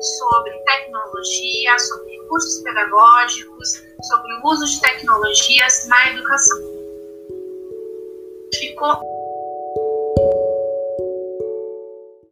sobre tecnologia, sobre recursos pedagógicos, sobre o uso de tecnologias na educação. Ficou